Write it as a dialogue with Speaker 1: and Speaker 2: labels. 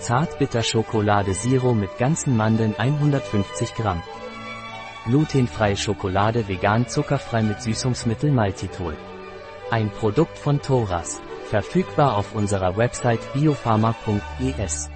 Speaker 1: Zartbitter-Schokolade Zero mit ganzen Mandeln 150 Gramm. Glutenfreie Schokolade vegan zuckerfrei mit Süßungsmittel Maltitol. Ein Produkt von Thoras. Verfügbar auf unserer Website biopharma.es.